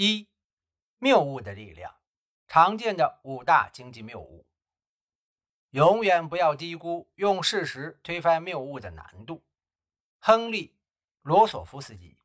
一、谬误的力量，常见的五大经济谬误。永远不要低估用事实推翻谬误的难度。亨利·罗索夫斯基。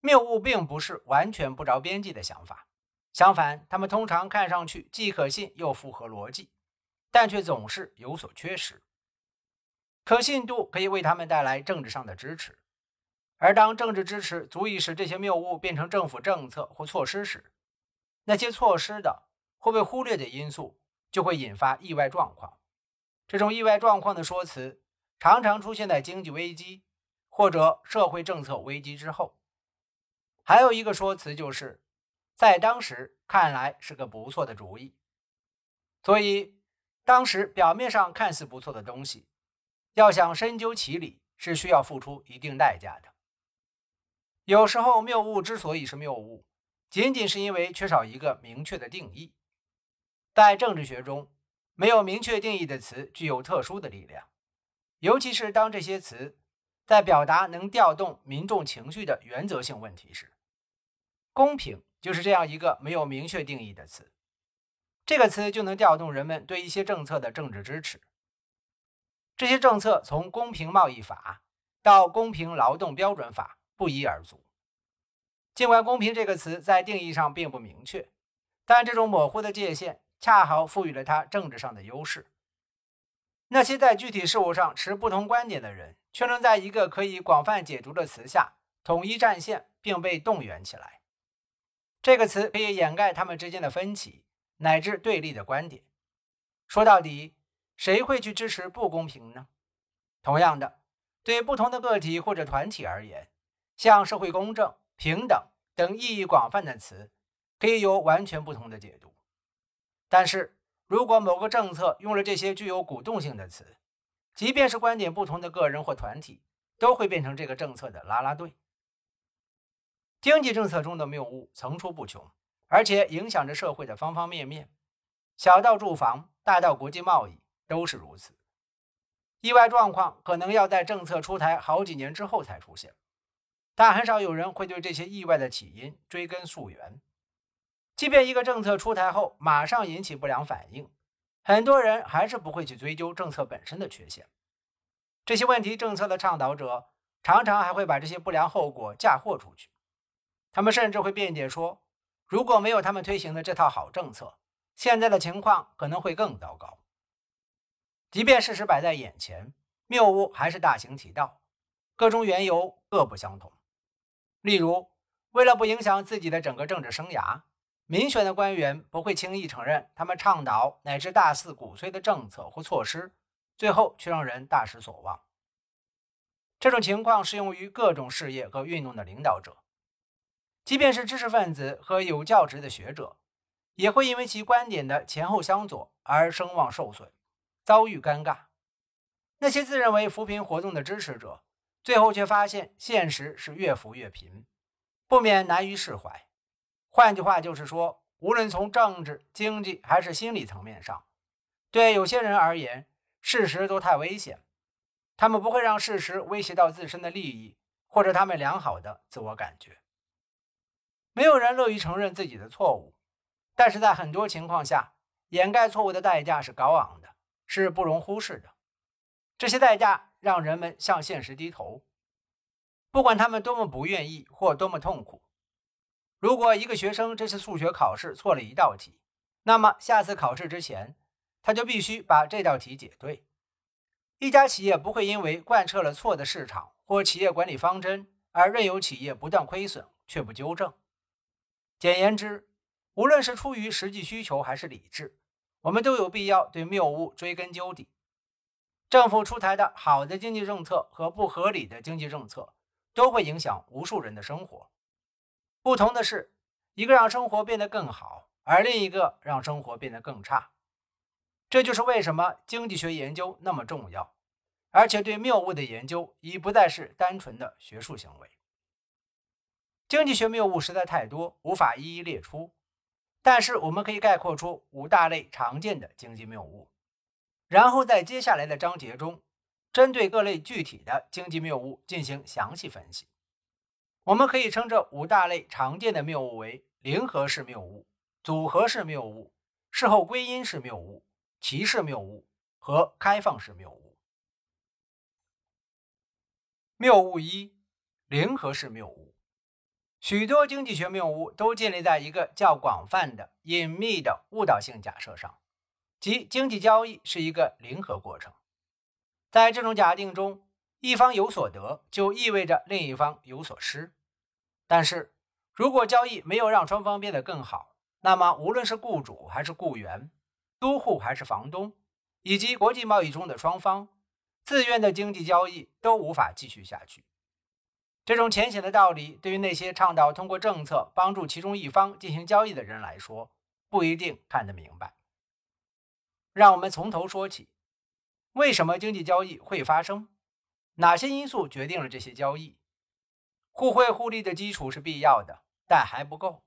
谬误并不是完全不着边际的想法，相反，他们通常看上去既可信又符合逻辑，但却总是有所缺失。可信度可以为他们带来政治上的支持。而当政治支持足以使这些谬误变成政府政策或措施时，那些措施的或被忽略的因素就会引发意外状况。这种意外状况的说辞常常出现在经济危机或者社会政策危机之后。还有一个说辞就是，在当时看来是个不错的主意。所以，当时表面上看似不错的东西，要想深究其理，是需要付出一定代价的。有时候谬误之所以是谬误，仅仅是因为缺少一个明确的定义。在政治学中，没有明确定义的词具有特殊的力量，尤其是当这些词在表达能调动民众情绪的原则性问题时。公平就是这样一个没有明确定义的词，这个词就能调动人们对一些政策的政治支持。这些政策从公平贸易法到公平劳动标准法。不一而足。尽管“公平”这个词在定义上并不明确，但这种模糊的界限恰好赋予了它政治上的优势。那些在具体事务上持不同观点的人，却能在一个可以广泛解读的词下统一战线，并被动员起来。这个词可以掩盖他们之间的分歧乃至对立的观点。说到底，谁会去支持不公平呢？同样的，对不同的个体或者团体而言。像社会公正、平等等意义广泛的词，可以有完全不同的解读。但是如果某个政策用了这些具有鼓动性的词，即便是观点不同的个人或团体，都会变成这个政策的拉拉队。经济政策中的谬误层出不穷，而且影响着社会的方方面面，小到住房，大到国际贸易，都是如此。意外状况可能要在政策出台好几年之后才出现。但很少有人会对这些意外的起因追根溯源。即便一个政策出台后马上引起不良反应，很多人还是不会去追究政策本身的缺陷。这些问题政策的倡导者常常还会把这些不良后果嫁祸出去。他们甚至会辩解说，如果没有他们推行的这套好政策，现在的情况可能会更糟糕。即便事实摆在眼前，谬误还是大行其道，各种缘由各不相同。例如，为了不影响自己的整个政治生涯，民选的官员不会轻易承认他们倡导乃至大肆鼓吹的政策或措施，最后却让人大失所望。这种情况适用于各种事业和运动的领导者，即便是知识分子和有教职的学者，也会因为其观点的前后相左而声望受损，遭遇尴尬。那些自认为扶贫活动的支持者。最后却发现，现实是越浮越贫，不免难于释怀。换句话就是说，无论从政治、经济还是心理层面上，对有些人而言，事实都太危险。他们不会让事实威胁到自身的利益，或者他们良好的自我感觉。没有人乐于承认自己的错误，但是在很多情况下，掩盖错误的代价是高昂的，是不容忽视的。这些代价。让人们向现实低头，不管他们多么不愿意或多么痛苦。如果一个学生这次数学考试错了一道题，那么下次考试之前，他就必须把这道题解对。一家企业不会因为贯彻了错的市场或企业管理方针而任由企业不断亏损却不纠正。简言之，无论是出于实际需求还是理智，我们都有必要对谬误追根究底。政府出台的好的经济政策和不合理的经济政策，都会影响无数人的生活。不同的是，一个让生活变得更好，而另一个让生活变得更差。这就是为什么经济学研究那么重要，而且对谬误的研究已不再是单纯的学术行为。经济学谬误实在太多，无法一一列出，但是我们可以概括出五大类常见的经济谬误。然后在接下来的章节中，针对各类具体的经济谬误进行详细分析。我们可以称这五大类常见的谬误为零和式谬误、组合式谬误、事后归因式谬误、歧视谬误和开放式谬误。谬误一：零和式谬误。许多经济学谬误都建立在一个较广泛的、隐秘的误导性假设上，即经济交易是一个零和过程。在这种假定中，一方有所得，就意味着另一方有所失。但是，如果交易没有让双方变得更好，那么无论是雇主还是雇员、租户还是房东，以及国际贸易中的双方，自愿的经济交易都无法继续下去。这种浅显的道理，对于那些倡导通过政策帮助其中一方进行交易的人来说，不一定看得明白。让我们从头说起：为什么经济交易会发生？哪些因素决定了这些交易？互惠互利的基础是必要的，但还不够，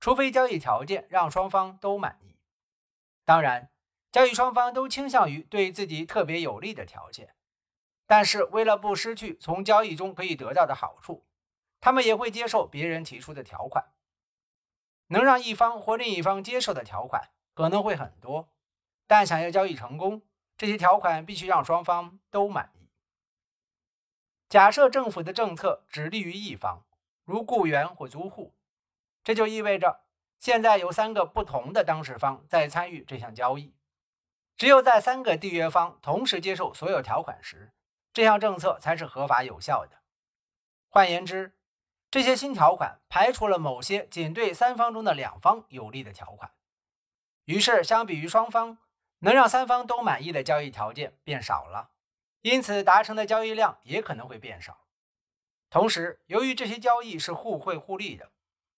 除非交易条件让双方都满意。当然，交易双方都倾向于对自己特别有利的条件。但是，为了不失去从交易中可以得到的好处，他们也会接受别人提出的条款。能让一方或另一方接受的条款可能会很多，但想要交易成功，这些条款必须让双方都满意。假设政府的政策只利于一方，如雇员或租户，这就意味着现在有三个不同的当事方在参与这项交易。只有在三个缔约方同时接受所有条款时，这项政策才是合法有效的。换言之，这些新条款排除了某些仅对三方中的两方有利的条款，于是相比于双方，能让三方都满意的交易条件变少了，因此达成的交易量也可能会变少。同时，由于这些交易是互惠互利的，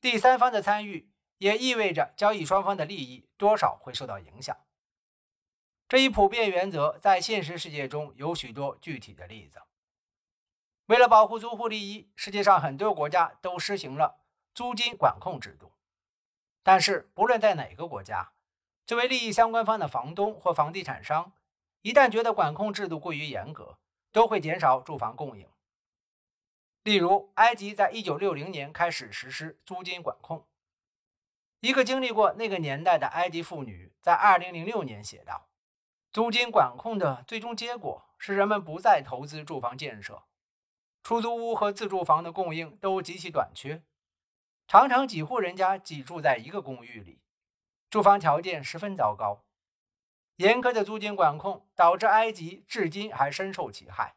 第三方的参与也意味着交易双方的利益多少会受到影响。这一普遍原则在现实世界中有许多具体的例子。为了保护租户利益，世界上很多国家都实行了租金管控制度。但是，不论在哪个国家，作为利益相关方的房东或房地产商，一旦觉得管控制度过于严格，都会减少住房供应。例如，埃及在1960年开始实施租金管控。一个经历过那个年代的埃及妇女在2006年写道。租金管控的最终结果是，人们不再投资住房建设，出租屋和自住房的供应都极其短缺，常常几户人家挤住在一个公寓里，住房条件十分糟糕。严苛的租金管控导致埃及至今还深受其害，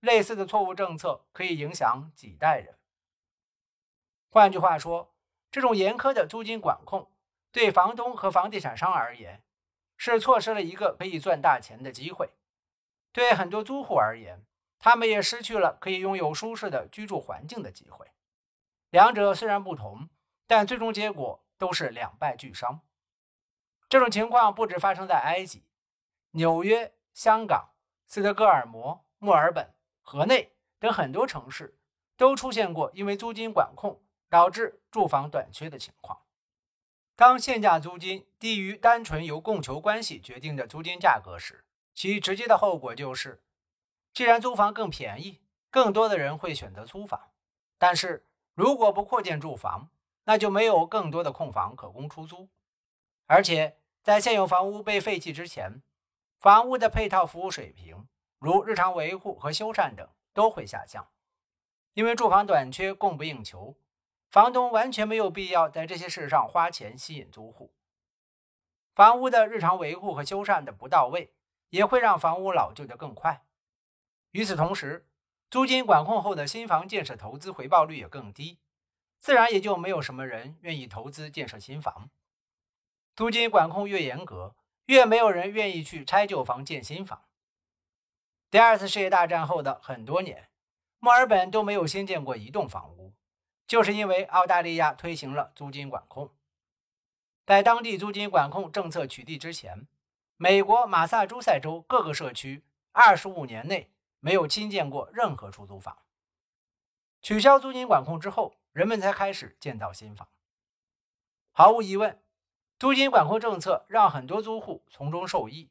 类似的错误政策可以影响几代人。换句话说，这种严苛的租金管控对房东和房地产商而言。是错失了一个可以赚大钱的机会。对很多租户而言，他们也失去了可以拥有舒适的居住环境的机会。两者虽然不同，但最终结果都是两败俱伤。这种情况不止发生在埃及、纽约、香港、斯德哥尔摩、墨尔本、河内等很多城市都出现过因为租金管控导致住房短缺的情况。当限价租金低于单纯由供求关系决定的租金价格时，其直接的后果就是，既然租房更便宜，更多的人会选择租房。但是如果不扩建住房，那就没有更多的空房可供出租。而且在现有房屋被废弃之前，房屋的配套服务水平，如日常维护和修缮等，都会下降，因为住房短缺，供不应求。房东完全没有必要在这些事上花钱吸引租户。房屋的日常维护和修缮的不到位，也会让房屋老旧的更快。与此同时，租金管控后的新房建设投资回报率也更低，自然也就没有什么人愿意投资建设新房。租金管控越严格，越没有人愿意去拆旧房建新房。第二次世界大战后的很多年，墨尔本都没有新建过一栋房屋。就是因为澳大利亚推行了租金管控，在当地租金管控政策取缔之前，美国马萨诸塞州各个社区二十五年内没有新建过任何出租房。取消租金管控之后，人们才开始建造新房。毫无疑问，租金管控政策让很多租户从中受益。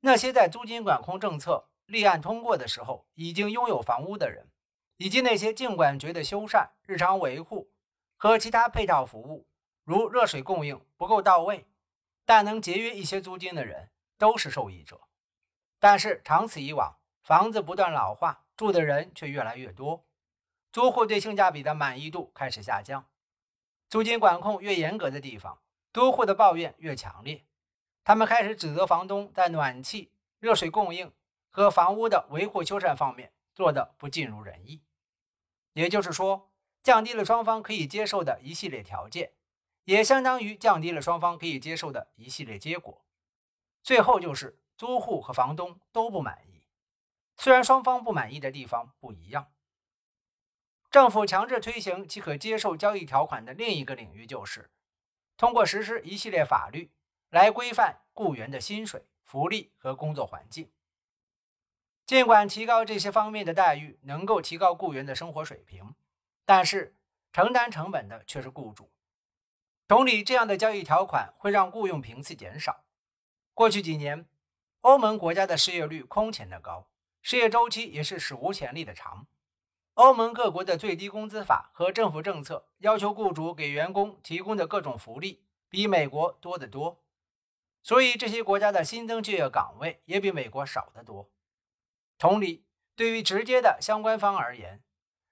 那些在租金管控政策立案通过的时候已经拥有房屋的人。以及那些尽管觉得修缮、日常维护和其他配套服务，如热水供应不够到位，但能节约一些租金的人，都是受益者。但是长此以往，房子不断老化，住的人却越来越多，租户对性价比的满意度开始下降。租金管控越严格的地方，租户的抱怨越强烈。他们开始指责房东在暖气、热水供应和房屋的维护修缮方面做的不尽如人意。也就是说，降低了双方可以接受的一系列条件，也相当于降低了双方可以接受的一系列结果。最后就是租户和房东都不满意，虽然双方不满意的地方不一样。政府强制推行其可接受交易条款的另一个领域，就是通过实施一系列法律来规范雇员的薪水、福利和工作环境。尽管提高这些方面的待遇能够提高雇员的生活水平，但是承担成本的却是雇主。同理，这样的交易条款会让雇佣频次减少。过去几年，欧盟国家的失业率空前的高，失业周期也是史无前例的长。欧盟各国的最低工资法和政府政策要求雇主给员工提供的各种福利比美国多得多，所以这些国家的新增就业岗位也比美国少得多。同理，对于直接的相关方而言，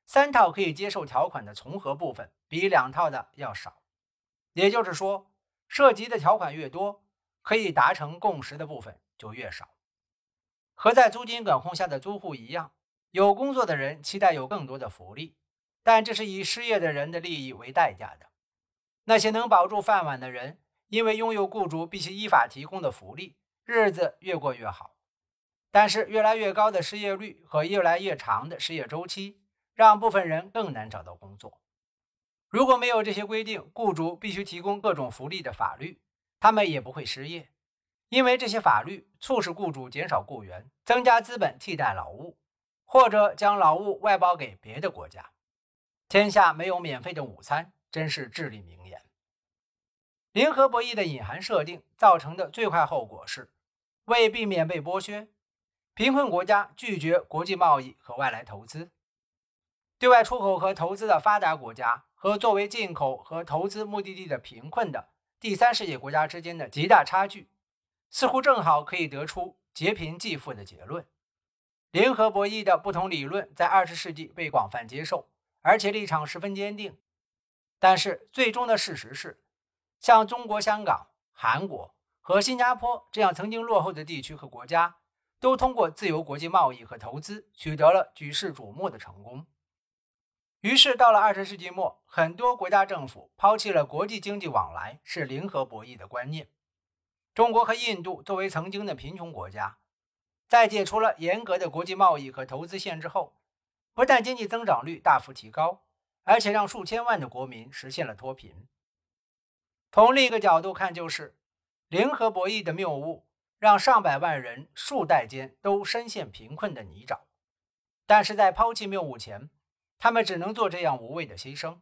三套可以接受条款的重合部分比两套的要少，也就是说，涉及的条款越多，可以达成共识的部分就越少。和在租金管控下的租户一样。有工作的人期待有更多的福利，但这是以失业的人的利益为代价的。那些能保住饭碗的人，因为拥有雇主必须依法提供的福利，日子越过越好。但是，越来越高的失业率和越来越长的失业周期，让部分人更难找到工作。如果没有这些规定，雇主必须提供各种福利的法律，他们也不会失业，因为这些法律促使雇主减少雇员，增加资本替代劳务。或者将劳务外包给别的国家，天下没有免费的午餐，真是至理名言。零和博弈的隐含设定造成的最坏后果是，为避免被剥削，贫困国家拒绝国际贸易和外来投资，对外出口和投资的发达国家和作为进口和投资目的地的贫困的第三世界国家之间的极大差距，似乎正好可以得出劫贫济富的结论。零和博弈的不同理论在二十世纪被广泛接受，而且立场十分坚定。但是，最终的事实是，像中国香港、韩国和新加坡这样曾经落后的地区和国家，都通过自由国际贸易和投资取得了举世瞩目的成功。于是，到了二十世纪末，很多国家政府抛弃了国际经济往来是零和博弈的观念。中国和印度作为曾经的贫穷国家。在解除了严格的国际贸易和投资限制后，不但经济增长率大幅提高，而且让数千万的国民实现了脱贫。从另一个角度看，就是零和博弈的谬误，让上百万人数代间都深陷贫困的泥沼。但是在抛弃谬误前，他们只能做这样无谓的牺牲。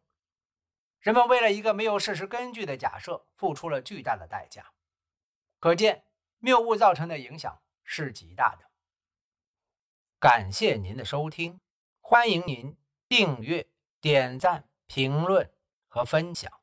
人们为了一个没有事实根据的假设，付出了巨大的代价。可见谬误造成的影响。是极大的。感谢您的收听，欢迎您订阅、点赞、评论和分享。